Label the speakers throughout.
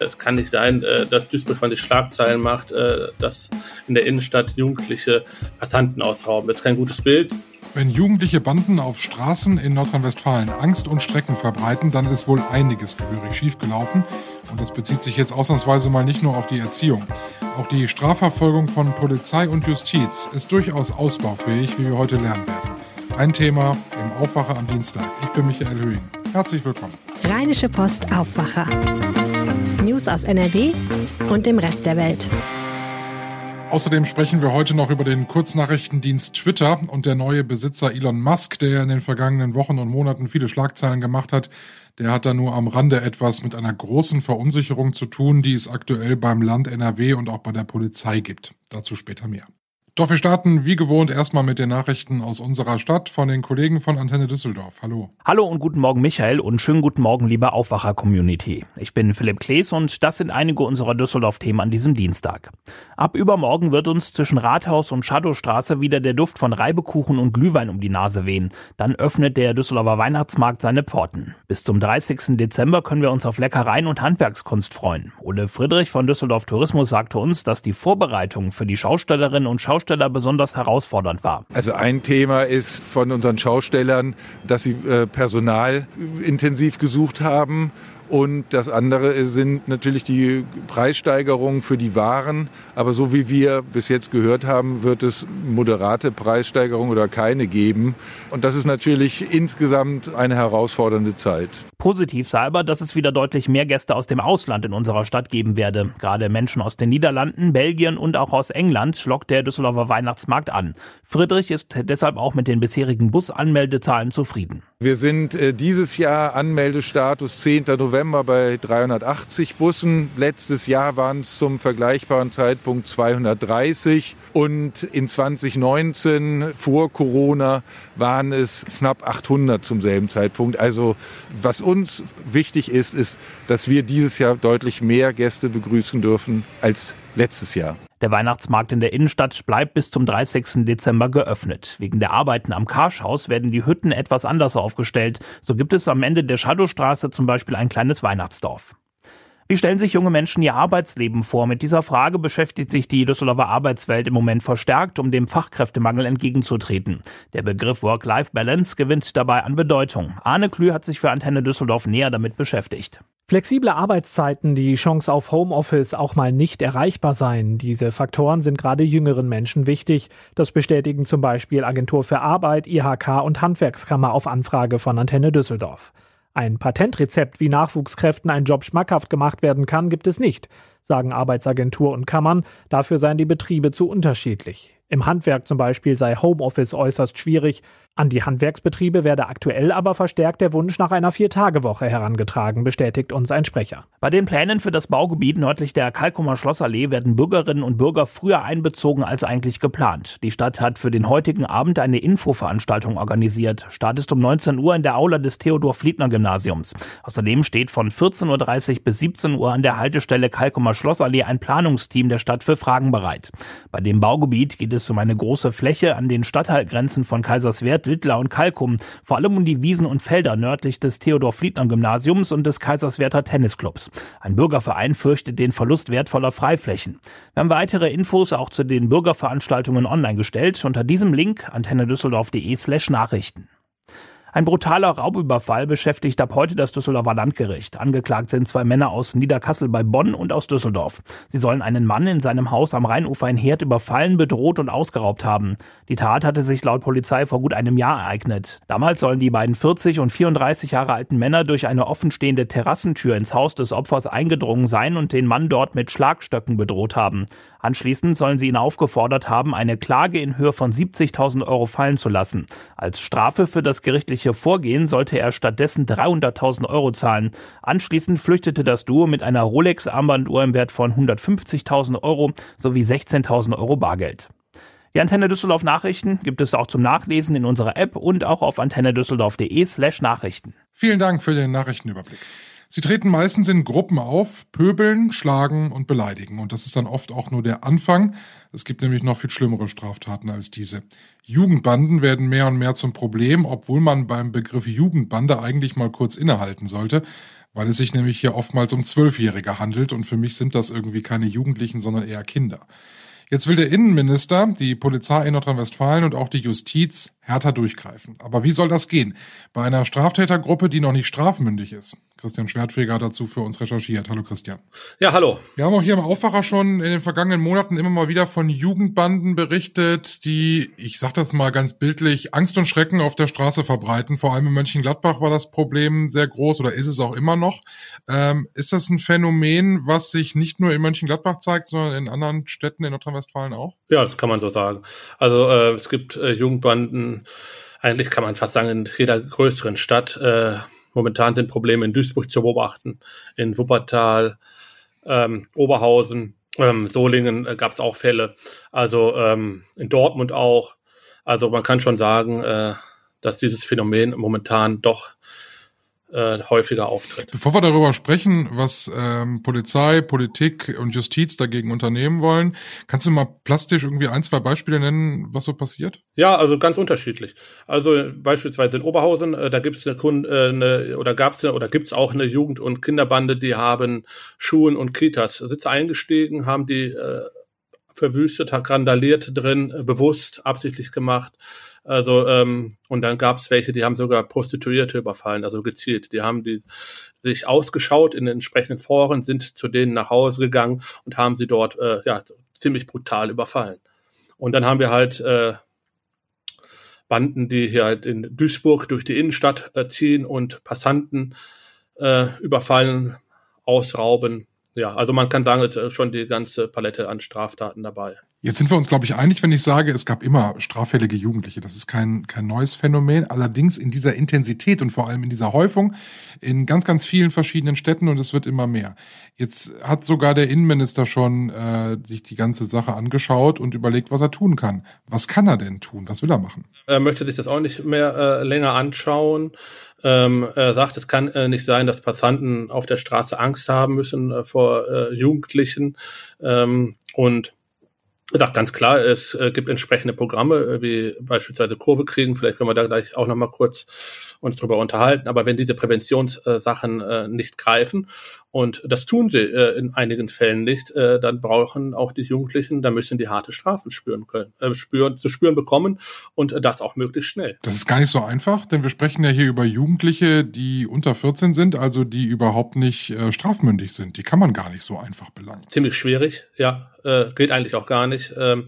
Speaker 1: Es kann nicht sein, äh, dass Duisburg 20 Schlagzeilen macht, äh, dass in der Innenstadt Jugendliche Passanten ausrauben. Das ist kein gutes Bild.
Speaker 2: Wenn jugendliche Banden auf Straßen in Nordrhein-Westfalen Angst und Strecken verbreiten, dann ist wohl einiges gehörig schiefgelaufen. Und das bezieht sich jetzt ausnahmsweise mal nicht nur auf die Erziehung. Auch die Strafverfolgung von Polizei und Justiz ist durchaus ausbaufähig, wie wir heute lernen werden. Ein Thema im Aufwacher am Dienstag. Ich bin Michael Höhing. Herzlich willkommen.
Speaker 3: Rheinische Post Aufwacher. News aus NRW und dem Rest der Welt.
Speaker 2: Außerdem sprechen wir heute noch über den Kurznachrichtendienst Twitter und der neue Besitzer Elon Musk, der in den vergangenen Wochen und Monaten viele Schlagzeilen gemacht hat. Der hat da nur am Rande etwas mit einer großen Verunsicherung zu tun, die es aktuell beim Land NRW und auch bei der Polizei gibt. Dazu später mehr. Doch wir starten wie gewohnt erstmal mit den Nachrichten aus unserer Stadt von den Kollegen von Antenne Düsseldorf. Hallo.
Speaker 4: Hallo und guten Morgen Michael und schönen guten Morgen liebe Aufwacher-Community. Ich bin Philipp Klees und das sind einige unserer Düsseldorf-Themen an diesem Dienstag. Ab übermorgen wird uns zwischen Rathaus und Shadowstraße wieder der Duft von Reibekuchen und Glühwein um die Nase wehen. Dann öffnet der Düsseldorfer Weihnachtsmarkt seine Pforten. Bis zum 30. Dezember können wir uns auf Leckereien und Handwerkskunst freuen. Ole Friedrich von Düsseldorf Tourismus sagte uns, dass die Vorbereitung für die Schaustellerinnen und Schausteller Schausteller besonders herausfordernd war.
Speaker 5: Also ein Thema ist von unseren Schaustellern, dass sie äh, Personal intensiv gesucht haben und das andere sind natürlich die Preissteigerungen für die Waren. Aber so wie wir bis jetzt gehört haben, wird es moderate Preissteigerungen oder keine geben. Und das ist natürlich insgesamt eine herausfordernde Zeit.
Speaker 4: Positiv sei aber, dass es wieder deutlich mehr Gäste aus dem Ausland in unserer Stadt geben werde. Gerade Menschen aus den Niederlanden, Belgien und auch aus England lockt der Düsseldorfer Weihnachtsmarkt an. Friedrich ist deshalb auch mit den bisherigen Busanmeldezahlen zufrieden.
Speaker 5: Wir sind äh, dieses Jahr Anmeldestatus 10. November bei 380 Bussen. Letztes Jahr waren es zum vergleichbaren Zeitpunkt 230 und in 2019 vor Corona waren es knapp 800 zum selben Zeitpunkt. Also was uns wichtig ist, ist, dass wir dieses Jahr deutlich mehr Gäste begrüßen dürfen als letztes Jahr.
Speaker 4: Der Weihnachtsmarkt in der Innenstadt bleibt bis zum 30. Dezember geöffnet. Wegen der Arbeiten am Karschhaus werden die Hütten etwas anders aufgestellt. So gibt es am Ende der Shadowstraße zum Beispiel ein kleines Weihnachtsdorf. Wie stellen sich junge Menschen ihr Arbeitsleben vor? Mit dieser Frage beschäftigt sich die Düsseldorfer Arbeitswelt im Moment verstärkt, um dem Fachkräftemangel entgegenzutreten. Der Begriff Work-Life-Balance gewinnt dabei an Bedeutung. Arne Klü hat sich für Antenne Düsseldorf näher damit beschäftigt.
Speaker 6: Flexible Arbeitszeiten, die Chance auf Homeoffice auch mal nicht erreichbar sein. Diese Faktoren sind gerade jüngeren Menschen wichtig. Das bestätigen zum Beispiel Agentur für Arbeit, IHK und Handwerkskammer auf Anfrage von Antenne Düsseldorf. Ein Patentrezept, wie Nachwuchskräften ein Job schmackhaft gemacht werden kann, gibt es nicht, sagen Arbeitsagentur und Kammern. Dafür seien die Betriebe zu unterschiedlich. Im Handwerk zum Beispiel sei Homeoffice äußerst schwierig. An die Handwerksbetriebe werde aktuell aber verstärkt der Wunsch nach einer Viertagewoche herangetragen, bestätigt uns ein Sprecher.
Speaker 4: Bei den Plänen für das Baugebiet nördlich der Kalkumer Schlossallee werden Bürgerinnen und Bürger früher einbezogen als eigentlich geplant. Die Stadt hat für den heutigen Abend eine Infoveranstaltung organisiert. Start ist um 19 Uhr in der Aula des Theodor-Fliedner-Gymnasiums. Außerdem steht von 14.30 Uhr bis 17 Uhr an der Haltestelle Kalkumer Schlossallee ein Planungsteam der Stadt für Fragen bereit. Bei dem Baugebiet geht es um eine große Fläche an den Stadtteilgrenzen von Kaiserswerth, Wittler und Kalkum, vor allem um die Wiesen und Felder nördlich des Theodor-Fliedner-Gymnasiums und des Kaiserswerther Tennisclubs. Ein Bürgerverein fürchtet den Verlust wertvoller Freiflächen. Wir haben weitere Infos auch zu den Bürgerveranstaltungen online gestellt unter diesem Link antennedüsseldorf.de slash Nachrichten. Ein brutaler Raubüberfall beschäftigt ab heute das Düsseldorfer Landgericht. Angeklagt sind zwei Männer aus Niederkassel bei Bonn und aus Düsseldorf. Sie sollen einen Mann in seinem Haus am Rheinufer in Herd überfallen, bedroht und ausgeraubt haben. Die Tat hatte sich laut Polizei vor gut einem Jahr ereignet. Damals sollen die beiden 40 und 34 Jahre alten Männer durch eine offenstehende Terrassentür ins Haus des Opfers eingedrungen sein und den Mann dort mit Schlagstöcken bedroht haben. Anschließend sollen sie ihn aufgefordert haben, eine Klage in Höhe von 70.000 Euro fallen zu lassen. Als Strafe für das gerichtliche Vorgehen sollte er stattdessen 300.000 Euro zahlen. Anschließend flüchtete das Duo mit einer Rolex-Armbanduhr im Wert von 150.000 Euro sowie 16.000 Euro Bargeld. Die Antenne Düsseldorf Nachrichten gibt es auch zum Nachlesen in unserer App und auch auf antennedüsseldorf.de slash Nachrichten.
Speaker 2: Vielen Dank für den Nachrichtenüberblick. Sie treten meistens in Gruppen auf, pöbeln, schlagen und beleidigen. Und das ist dann oft auch nur der Anfang. Es gibt nämlich noch viel schlimmere Straftaten als diese. Jugendbanden werden mehr und mehr zum Problem, obwohl man beim Begriff Jugendbande eigentlich mal kurz innehalten sollte. weil es sich nämlich hier oftmals um Zwölfjährige handelt und für mich sind das irgendwie keine Jugendlichen, sondern eher Kinder. Jetzt will der Innenminister, die Polizei in Nordrhein-Westfalen und auch die Justiz härter durchgreifen. Aber wie soll das gehen? Bei einer Straftätergruppe, die noch nicht strafmündig ist. Christian Schwertfeger hat dazu für uns recherchiert. Hallo Christian.
Speaker 1: Ja, hallo.
Speaker 2: Wir haben auch hier im Aufwacher schon in den vergangenen Monaten immer mal wieder von Jugendbanden berichtet, die, ich sag das mal ganz bildlich, Angst und Schrecken auf der Straße verbreiten. Vor allem in Mönchengladbach war das Problem sehr groß oder ist es auch immer noch. Ähm, ist das ein Phänomen, was sich nicht nur in Mönchengladbach zeigt, sondern in anderen Städten in Nordrhein-Westfalen auch?
Speaker 1: Ja, das kann man so sagen. Also äh, es gibt äh, Jugendbanden, eigentlich kann man fast sagen, in jeder größeren Stadt. Äh, Momentan sind Probleme in Duisburg zu beobachten, in Wuppertal, ähm, Oberhausen, ähm, Solingen äh, gab es auch Fälle, also ähm, in Dortmund auch. Also man kann schon sagen, äh, dass dieses Phänomen momentan doch äh, häufiger auftritt.
Speaker 2: Bevor wir darüber sprechen, was ähm, Polizei, Politik und Justiz dagegen unternehmen wollen, kannst du mal plastisch irgendwie ein, zwei Beispiele nennen, was so passiert?
Speaker 1: Ja, also ganz unterschiedlich. Also beispielsweise in Oberhausen, äh, da gibt es eine, Kunde, äh, eine oder gab es oder gibt es auch eine Jugend- und Kinderbande, die haben Schulen und Kitas Sitze eingestiegen, haben die äh, verwüstet, hat randaliert drin, äh, bewusst, absichtlich gemacht also, ähm, und dann gab es welche, die haben sogar Prostituierte überfallen, also gezielt. Die haben die sich ausgeschaut in den entsprechenden Foren, sind zu denen nach Hause gegangen und haben sie dort äh, ja, ziemlich brutal überfallen. Und dann haben wir halt äh, Banden, die hier halt in Duisburg durch die Innenstadt äh, ziehen und Passanten äh, überfallen, ausrauben. Ja, also man kann sagen, es ist schon die ganze Palette an Straftaten dabei.
Speaker 2: Jetzt sind wir uns, glaube ich, einig, wenn ich sage, es gab immer straffällige Jugendliche. Das ist kein, kein neues Phänomen. Allerdings in dieser Intensität und vor allem in dieser Häufung in ganz, ganz vielen verschiedenen Städten und es wird immer mehr. Jetzt hat sogar der Innenminister schon äh, sich die ganze Sache angeschaut und überlegt, was er tun kann. Was kann er denn tun? Was will er machen?
Speaker 1: Er möchte sich das auch nicht mehr äh, länger anschauen. Ähm, er sagt, es kann äh, nicht sein, dass Passanten auf der Straße Angst haben müssen äh, vor äh, Jugendlichen. Ähm, und sagt ganz klar, es äh, gibt entsprechende Programme, äh, wie beispielsweise Kurve kriegen. Vielleicht können wir da gleich auch nochmal kurz uns drüber unterhalten. Aber wenn diese Präventionssachen äh, nicht greifen, und das tun sie äh, in einigen Fällen nicht, äh, dann brauchen auch die Jugendlichen, da müssen die harte Strafen spüren können, äh, spüren, zu spüren bekommen und äh, das auch möglichst schnell.
Speaker 2: Das ist gar nicht so einfach, denn wir sprechen ja hier über Jugendliche, die unter 14 sind, also die überhaupt nicht äh, strafmündig sind. Die kann man gar nicht so einfach belangen.
Speaker 1: Ziemlich schwierig, ja, äh, geht eigentlich auch gar nicht. Ähm,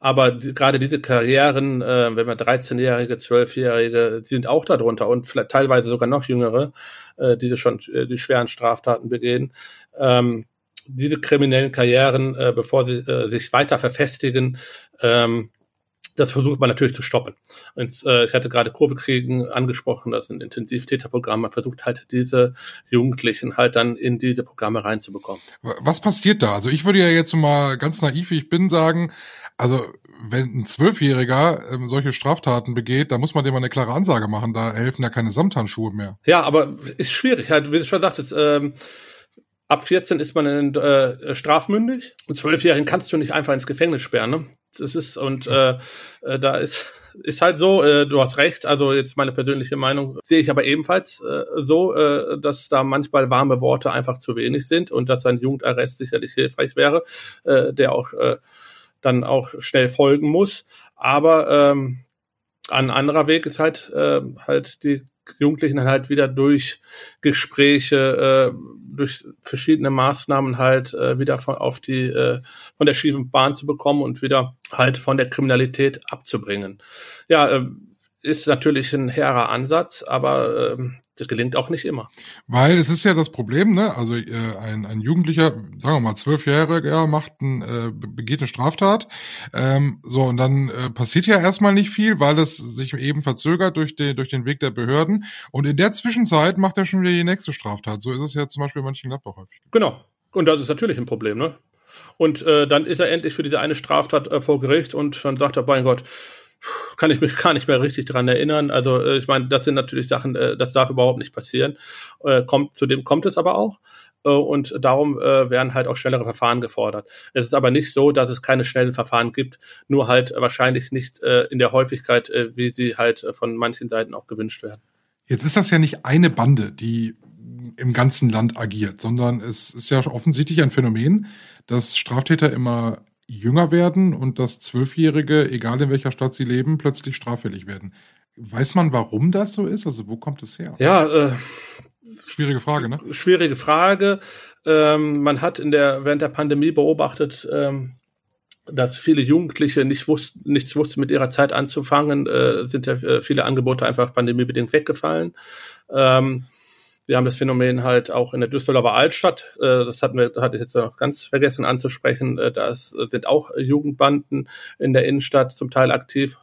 Speaker 1: aber die, gerade diese Karrieren, äh, wenn wir 13-Jährige, 12-Jährige, die sind auch darunter und vielleicht teilweise sogar noch jüngere, äh, die schon äh, die schweren Straftaten begehen. Ähm, diese kriminellen Karrieren, äh, bevor sie äh, sich weiter verfestigen, ähm, das versucht man natürlich zu stoppen. Und, äh, ich hatte gerade Kurvekriegen angesprochen, das sind Intensivtäterprogramme. Man versucht halt diese Jugendlichen halt dann in diese Programme reinzubekommen.
Speaker 2: Was passiert da? Also ich würde ja jetzt mal ganz naiv, wie ich bin, sagen, also wenn ein Zwölfjähriger ähm, solche Straftaten begeht, da muss man dem mal eine klare Ansage machen. Da helfen ja keine Samthandschuhe mehr.
Speaker 1: Ja, aber ist schwierig. Halt, wie du schon sagtest, ähm, ab 14 ist man in, äh, strafmündig. Und Zwölfjährigen kannst du nicht einfach ins Gefängnis sperren. Ne? Das ist und äh, äh, da ist ist halt so, äh, du hast recht, also jetzt meine persönliche Meinung sehe ich aber ebenfalls äh, so, äh, dass da manchmal warme Worte einfach zu wenig sind und dass ein Jugendarrest sicherlich hilfreich wäre, äh, der auch äh, dann auch schnell folgen muss. Aber ähm, ein anderer Weg ist halt äh, halt die Jugendlichen halt wieder durch Gespräche, äh, durch verschiedene Maßnahmen halt äh, wieder von auf die äh, von der schiefen Bahn zu bekommen und wieder halt von der Kriminalität abzubringen. Ja, äh, ist natürlich ein hehrer Ansatz, aber äh, gelingt auch nicht immer.
Speaker 2: Weil es ist ja das Problem, ne? Also äh, ein, ein Jugendlicher, sagen wir mal zwölf Jahre, ja, macht ein, äh, begeht eine Straftat. Ähm, so und dann äh, passiert ja erstmal nicht viel, weil es sich eben verzögert durch den durch den Weg der Behörden. Und in der Zwischenzeit macht er schon wieder die nächste Straftat. So ist es ja zum Beispiel in Mönchengladbach häufig.
Speaker 1: Genau. Und das ist natürlich ein Problem, ne? Und äh, dann ist er endlich für diese eine Straftat äh, vor Gericht und dann sagt er, mein Gott, kann ich mich gar nicht mehr richtig dran erinnern. Also äh, ich meine, das sind natürlich Sachen, äh, das darf überhaupt nicht passieren. Äh, kommt, zudem kommt es aber auch. Äh, und darum äh, werden halt auch schnellere Verfahren gefordert. Es ist aber nicht so, dass es keine schnellen Verfahren gibt, nur halt wahrscheinlich nicht äh, in der Häufigkeit, äh, wie sie halt von manchen Seiten auch gewünscht werden.
Speaker 2: Jetzt ist das ja nicht eine Bande, die im ganzen Land agiert, sondern es ist ja offensichtlich ein Phänomen, dass Straftäter immer jünger werden und dass Zwölfjährige, egal in welcher Stadt sie leben, plötzlich straffällig werden. Weiß man, warum das so ist? Also wo kommt es her?
Speaker 1: Ja, äh,
Speaker 2: schwierige Frage, ne?
Speaker 1: Schwierige Frage. Ähm, man hat in der während der Pandemie beobachtet, ähm, dass viele Jugendliche nicht wussten, nichts wussten mit ihrer Zeit anzufangen, äh, sind ja äh, viele Angebote einfach pandemiebedingt weggefallen. Ähm, wir haben das Phänomen halt auch in der Düsseldorfer Altstadt. Äh, das hatten wir, hatte ich jetzt noch ganz vergessen anzusprechen. Äh, da sind auch Jugendbanden in der Innenstadt zum Teil aktiv.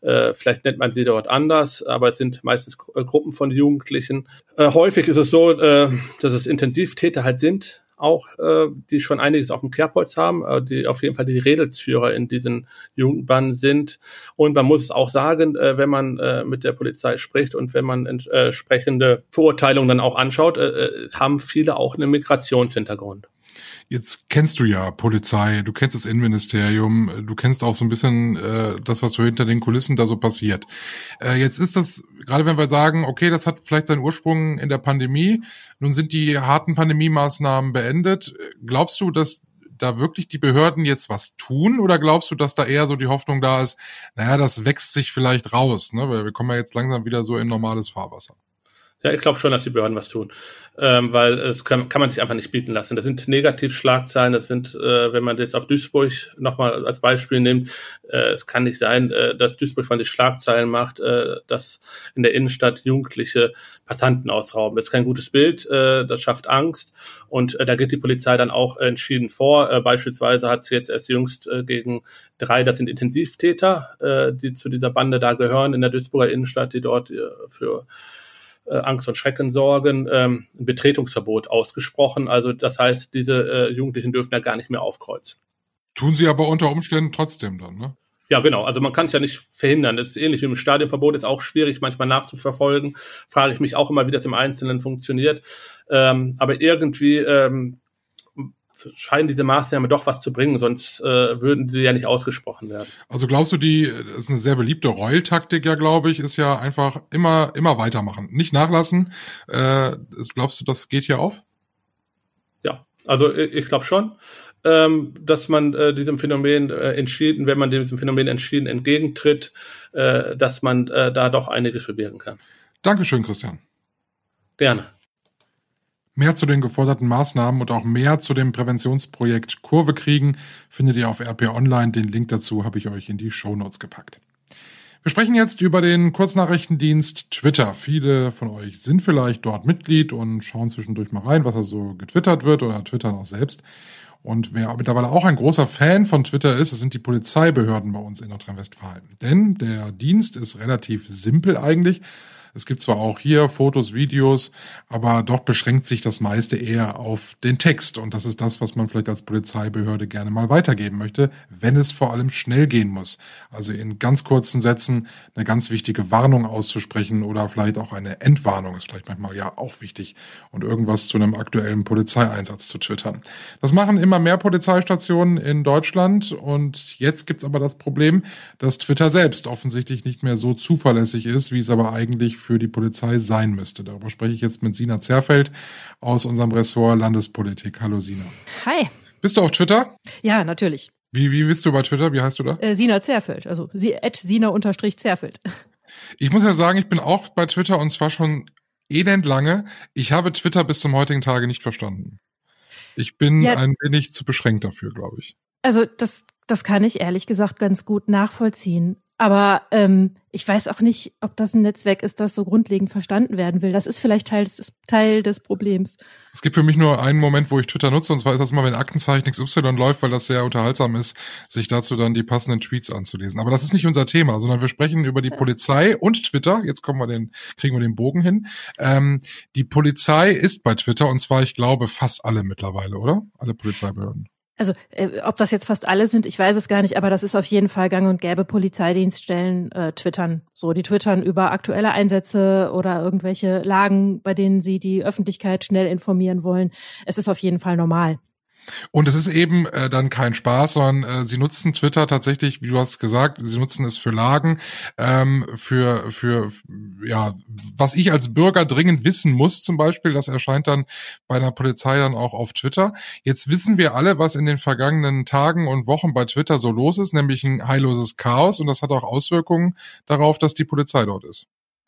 Speaker 1: Äh, vielleicht nennt man sie dort anders, aber es sind meistens Gruppen von Jugendlichen. Häufig ist es so, dass es Intensivtäter halt sind, auch, äh, die schon einiges auf dem Kerbholz haben, äh, die auf jeden Fall die Redelsführer in diesen Jugendbanden sind. Und man muss es auch sagen, äh, wenn man äh, mit der Polizei spricht und wenn man entsprechende Verurteilungen dann auch anschaut, äh, äh haben viele auch einen Migrationshintergrund.
Speaker 2: Jetzt kennst du ja Polizei, du kennst das Innenministerium, du kennst auch so ein bisschen äh, das, was so hinter den Kulissen da so passiert. Äh, jetzt ist das, gerade wenn wir sagen, okay, das hat vielleicht seinen Ursprung in der Pandemie, nun sind die harten Pandemiemaßnahmen beendet. Glaubst du, dass da wirklich die Behörden jetzt was tun oder glaubst du, dass da eher so die Hoffnung da ist, naja, das wächst sich vielleicht raus, ne? Weil wir kommen ja jetzt langsam wieder so in normales Fahrwasser.
Speaker 1: Ja, ich glaube schon, dass die Behörden was tun, ähm, weil es kann, kann man sich einfach nicht bieten lassen. Das sind Negativschlagzeilen, das sind, äh, wenn man jetzt auf Duisburg nochmal als Beispiel nimmt, äh, es kann nicht sein, äh, dass Duisburg von sich Schlagzeilen macht, äh, dass in der Innenstadt Jugendliche Passanten ausrauben. Das ist kein gutes Bild, äh, das schafft Angst und äh, da geht die Polizei dann auch entschieden vor. Äh, beispielsweise hat sie jetzt erst jüngst äh, gegen drei, das sind Intensivtäter, äh, die zu dieser Bande da gehören in der Duisburger Innenstadt, die dort äh, für äh, Angst und Schrecken sorgen, ähm, ein Betretungsverbot ausgesprochen. Also das heißt, diese äh, Jugendlichen dürfen ja gar nicht mehr aufkreuzen.
Speaker 2: Tun sie aber unter Umständen trotzdem dann, ne?
Speaker 1: Ja, genau. Also man kann es ja nicht verhindern. Das ist ähnlich wie im Stadionverbot, ist auch schwierig manchmal nachzuverfolgen. Frage ich mich auch immer, wie das im Einzelnen funktioniert. Ähm, aber irgendwie ähm, scheinen diese Maßnahmen doch was zu bringen, sonst äh, würden sie ja nicht ausgesprochen werden.
Speaker 2: Also glaubst du, die das ist eine sehr beliebte Reul-Taktik, ja, glaube ich, ist ja einfach immer immer weitermachen, nicht nachlassen. Äh, glaubst du, das geht hier auf?
Speaker 1: Ja, also ich, ich glaube schon. Ähm, dass man äh, diesem Phänomen äh, entschieden, wenn man diesem Phänomen entschieden entgegentritt, äh, dass man äh, da doch einiges bewirken kann.
Speaker 2: Dankeschön, Christian.
Speaker 1: Gerne.
Speaker 2: Mehr zu den geforderten Maßnahmen und auch mehr zu dem Präventionsprojekt Kurve kriegen findet ihr auf RP Online. Den Link dazu habe ich euch in die Show Notes gepackt. Wir sprechen jetzt über den Kurznachrichtendienst Twitter. Viele von euch sind vielleicht dort Mitglied und schauen zwischendurch mal rein, was da so getwittert wird oder twittern auch selbst. Und wer mittlerweile auch ein großer Fan von Twitter ist, das sind die Polizeibehörden bei uns in Nordrhein-Westfalen. Denn der Dienst ist relativ simpel eigentlich. Es gibt zwar auch hier Fotos, Videos, aber doch beschränkt sich das meiste eher auf den Text. Und das ist das, was man vielleicht als Polizeibehörde gerne mal weitergeben möchte, wenn es vor allem schnell gehen muss. Also in ganz kurzen Sätzen eine ganz wichtige Warnung auszusprechen oder vielleicht auch eine Entwarnung ist vielleicht manchmal ja auch wichtig und irgendwas zu einem aktuellen Polizeieinsatz zu twittern. Das machen immer mehr Polizeistationen in Deutschland und jetzt gibt's aber das Problem, dass Twitter selbst offensichtlich nicht mehr so zuverlässig ist, wie es aber eigentlich für die Polizei sein müsste. Darüber spreche ich jetzt mit Sina Zerfeld aus unserem Ressort Landespolitik. Hallo Sina.
Speaker 7: Hi.
Speaker 2: Bist du auf Twitter?
Speaker 7: Ja, natürlich.
Speaker 2: Wie, wie bist du bei Twitter? Wie heißt du da?
Speaker 7: Äh, Sina Zerfeld, also sie, at Sina unterstrich Zerfeld.
Speaker 2: Ich muss ja sagen, ich bin auch bei Twitter und zwar schon elend lange. Ich habe Twitter bis zum heutigen Tage nicht verstanden. Ich bin ja. ein wenig zu beschränkt dafür, glaube ich.
Speaker 7: Also das, das kann ich ehrlich gesagt ganz gut nachvollziehen. Aber ähm, ich weiß auch nicht, ob das ein Netzwerk ist, das so grundlegend verstanden werden will. Das ist vielleicht Teil des, Teil des Problems.
Speaker 2: Es gibt für mich nur einen Moment, wo ich Twitter nutze, und zwar ist das immer, wenn Aktenzeichen XY läuft, weil das sehr unterhaltsam ist, sich dazu dann die passenden Tweets anzulesen. Aber das ist nicht unser Thema, sondern wir sprechen über die. Polizei und Twitter. Jetzt kommen wir den, kriegen wir den Bogen hin. Ähm, die Polizei ist bei Twitter, und zwar, ich glaube, fast alle mittlerweile, oder? Alle Polizeibehörden
Speaker 7: also äh, ob das jetzt fast alle sind, ich weiß es gar nicht, aber das ist auf jeden Fall gang und gäbe. Polizeidienststellen äh, twittern. So, die twittern über aktuelle Einsätze oder irgendwelche Lagen, bei denen sie die Öffentlichkeit schnell informieren wollen. Es ist auf jeden Fall normal.
Speaker 2: Und es ist eben äh, dann kein Spaß, sondern äh, sie nutzen Twitter tatsächlich, wie du hast gesagt, sie nutzen es für Lagen, ähm, für, für, ja, was ich als Bürger dringend wissen muss zum Beispiel, das erscheint dann bei der Polizei dann auch auf Twitter. Jetzt wissen wir alle, was in den vergangenen Tagen und Wochen bei Twitter so los ist, nämlich ein heilloses Chaos und das hat auch Auswirkungen darauf, dass die Polizei dort ist.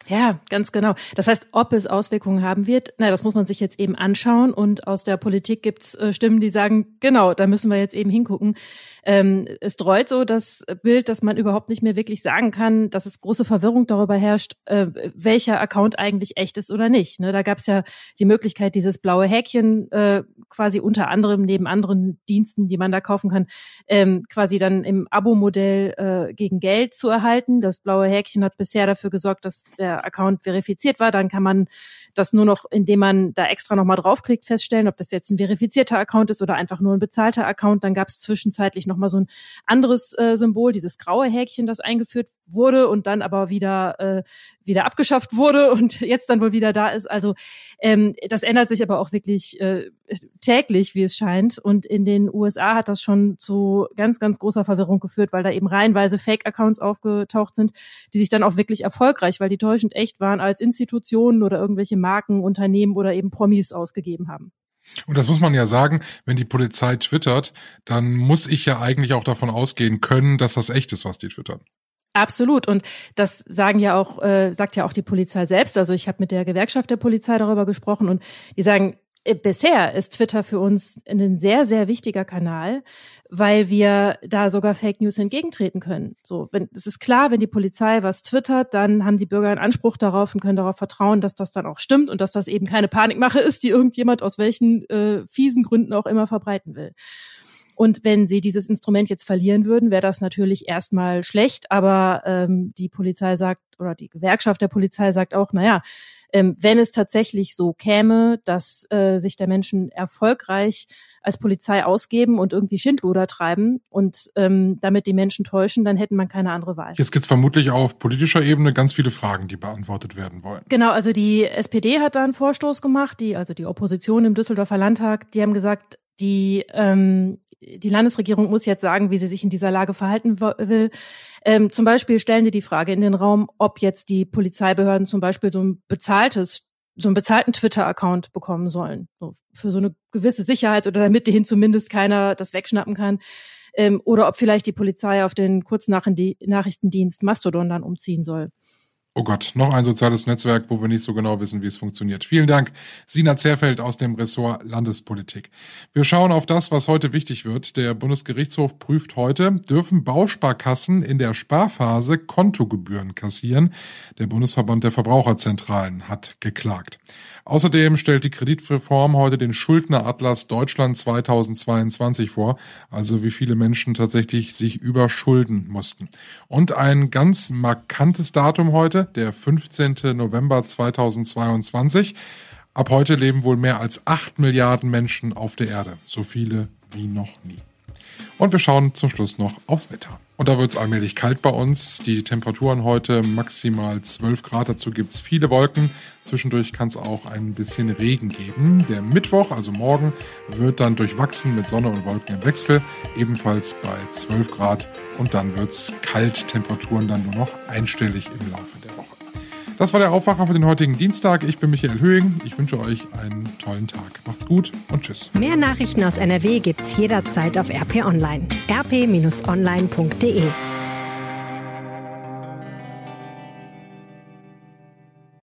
Speaker 7: Ja, ganz genau. Das heißt, ob es Auswirkungen haben wird, na, das muss man sich jetzt eben anschauen. Und aus der Politik gibt's äh, Stimmen, die sagen, genau, da müssen wir jetzt eben hingucken. Ähm, es dreut so das Bild, dass man überhaupt nicht mehr wirklich sagen kann, dass es große Verwirrung darüber herrscht, äh, welcher Account eigentlich echt ist oder nicht. Ne, da gab es ja die Möglichkeit, dieses blaue Häkchen äh, quasi unter anderem neben anderen Diensten, die man da kaufen kann, ähm, quasi dann im Abo-Modell äh, gegen Geld zu erhalten. Das blaue Häkchen hat bisher dafür gesorgt, dass der Account verifiziert war. Dann kann man das nur noch, indem man da extra nochmal draufklickt, feststellen, ob das jetzt ein verifizierter Account ist oder einfach nur ein bezahlter Account. Dann gab es zwischenzeitlich nochmal so ein anderes äh, Symbol, dieses graue Häkchen, das eingeführt wurde und dann aber wieder äh, wieder abgeschafft wurde und jetzt dann wohl wieder da ist. Also ähm, das ändert sich aber auch wirklich äh, täglich, wie es scheint. Und in den USA hat das schon zu ganz, ganz großer Verwirrung geführt, weil da eben reihenweise Fake-Accounts aufgetaucht sind, die sich dann auch wirklich erfolgreich, weil die täuschend echt waren, als Institutionen oder irgendwelche Marken, Unternehmen oder eben Promis ausgegeben haben.
Speaker 2: Und das muss man ja sagen, wenn die Polizei twittert, dann muss ich ja eigentlich auch davon ausgehen können, dass das echt ist, was die twittern.
Speaker 7: Absolut. Und das sagen ja auch, äh, sagt ja auch die Polizei selbst. Also ich habe mit der Gewerkschaft der Polizei darüber gesprochen und die sagen, bisher ist Twitter für uns ein sehr, sehr wichtiger Kanal, weil wir da sogar Fake News entgegentreten können. So, wenn, es ist klar, wenn die Polizei was twittert, dann haben die Bürger einen Anspruch darauf und können darauf vertrauen, dass das dann auch stimmt und dass das eben keine Panikmache ist, die irgendjemand aus welchen äh, fiesen Gründen auch immer verbreiten will. Und wenn sie dieses Instrument jetzt verlieren würden, wäre das natürlich erstmal schlecht. Aber ähm, die Polizei sagt oder die Gewerkschaft der Polizei sagt auch, naja, ähm, wenn es tatsächlich so käme, dass äh, sich der Menschen erfolgreich als Polizei ausgeben und irgendwie Schindluder treiben und ähm, damit die Menschen täuschen, dann hätten man keine andere Wahl.
Speaker 2: Jetzt gibt es vermutlich auf politischer Ebene ganz viele Fragen, die beantwortet werden wollen.
Speaker 7: Genau, also die SPD hat da einen Vorstoß gemacht, die, also die Opposition im Düsseldorfer Landtag, die haben gesagt, die ähm, die Landesregierung muss jetzt sagen, wie sie sich in dieser Lage verhalten will. Ähm, zum Beispiel stellen sie die Frage in den Raum, ob jetzt die Polizeibehörden zum Beispiel so ein bezahltes so einen bezahlten Twitter-Account bekommen sollen. So, für so eine gewisse Sicherheit oder damit denen zumindest keiner das wegschnappen kann. Ähm, oder ob vielleicht die Polizei auf den Kurznachrichtendienst Mastodon dann umziehen soll.
Speaker 2: Oh Gott, noch ein soziales Netzwerk, wo wir nicht so genau wissen, wie es funktioniert. Vielen Dank, Sina Zerfeld aus dem Ressort Landespolitik. Wir schauen auf das, was heute wichtig wird. Der Bundesgerichtshof prüft heute, dürfen Bausparkassen in der Sparphase Kontogebühren kassieren? Der Bundesverband der Verbraucherzentralen hat geklagt. Außerdem stellt die Kreditreform heute den Schuldneratlas Deutschland 2022 vor, also wie viele Menschen tatsächlich sich überschulden mussten. Und ein ganz markantes Datum heute, der 15. November 2022. Ab heute leben wohl mehr als acht Milliarden Menschen auf der Erde, so viele wie noch nie. Und wir schauen zum Schluss noch aufs Wetter. Und da wird es allmählich kalt bei uns. Die Temperaturen heute maximal 12 Grad. Dazu gibt es viele Wolken. Zwischendurch kann es auch ein bisschen Regen geben. Der Mittwoch, also morgen, wird dann durchwachsen mit Sonne und Wolken im Wechsel. Ebenfalls bei 12 Grad. Und dann wird es kalt. Temperaturen dann nur noch einstellig im Laufe. Das war der Aufwacher für den heutigen Dienstag. Ich bin Michael Höhing. Ich wünsche euch einen tollen Tag. Macht's gut und tschüss.
Speaker 3: Mehr Nachrichten aus NRW gibt's jederzeit auf RP Online. rp-online.de